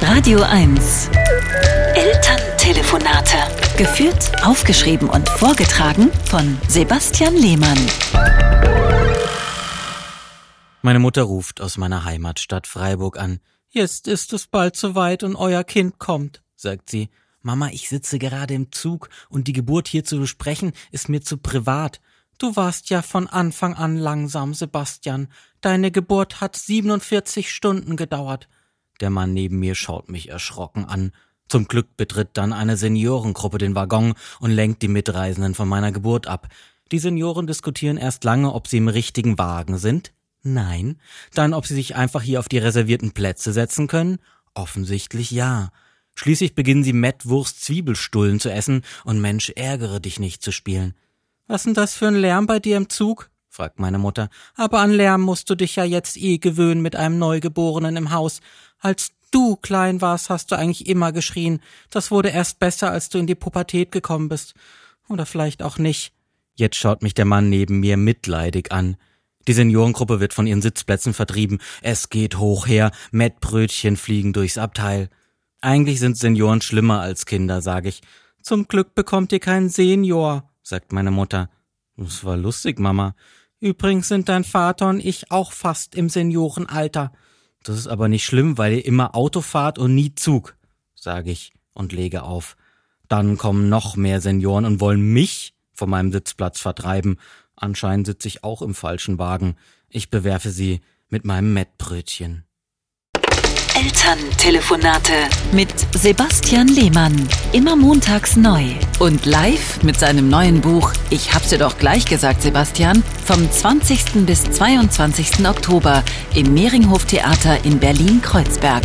Radio 1. Elterntelefonate. Geführt, aufgeschrieben und vorgetragen von Sebastian Lehmann. Meine Mutter ruft aus meiner Heimatstadt Freiburg an. Jetzt ist es bald soweit und euer Kind kommt, sagt sie. Mama, ich sitze gerade im Zug und die Geburt hier zu besprechen ist mir zu privat. Du warst ja von Anfang an langsam, Sebastian. Deine Geburt hat 47 Stunden gedauert. Der Mann neben mir schaut mich erschrocken an. Zum Glück betritt dann eine Seniorengruppe den Waggon und lenkt die Mitreisenden von meiner Geburt ab. Die Senioren diskutieren erst lange, ob sie im richtigen Wagen sind. Nein. Dann, ob sie sich einfach hier auf die reservierten Plätze setzen können. Offensichtlich ja. Schließlich beginnen sie Mettwurst Zwiebelstullen zu essen und Mensch ärgere dich nicht zu spielen. Was denn das für ein Lärm bei dir im Zug? fragt meine Mutter. Aber an Lärm musst du dich ja jetzt eh gewöhnen mit einem Neugeborenen im Haus. Als du klein warst, hast du eigentlich immer geschrien. Das wurde erst besser, als du in die Pubertät gekommen bist. Oder vielleicht auch nicht. Jetzt schaut mich der Mann neben mir mitleidig an. Die Seniorengruppe wird von ihren Sitzplätzen vertrieben. Es geht hoch her. Mettbrötchen fliegen durchs Abteil. Eigentlich sind Senioren schlimmer als Kinder, sag ich. Zum Glück bekommt ihr keinen Senior, sagt meine Mutter. Das war lustig, Mama. Übrigens sind dein Vater und ich auch fast im Seniorenalter. Das ist aber nicht schlimm, weil ihr immer Auto fahrt und nie Zug, sage ich und lege auf. Dann kommen noch mehr Senioren und wollen mich von meinem Sitzplatz vertreiben. Anscheinend sitze ich auch im falschen Wagen. Ich bewerfe sie mit meinem Mettbrötchen. Elterntelefonate mit Sebastian Lehmann. Immer montags neu. Und live mit seinem neuen Buch Ich hab's dir doch gleich gesagt, Sebastian. Vom 20. bis 22. Oktober im Mehringhof Theater in Berlin-Kreuzberg.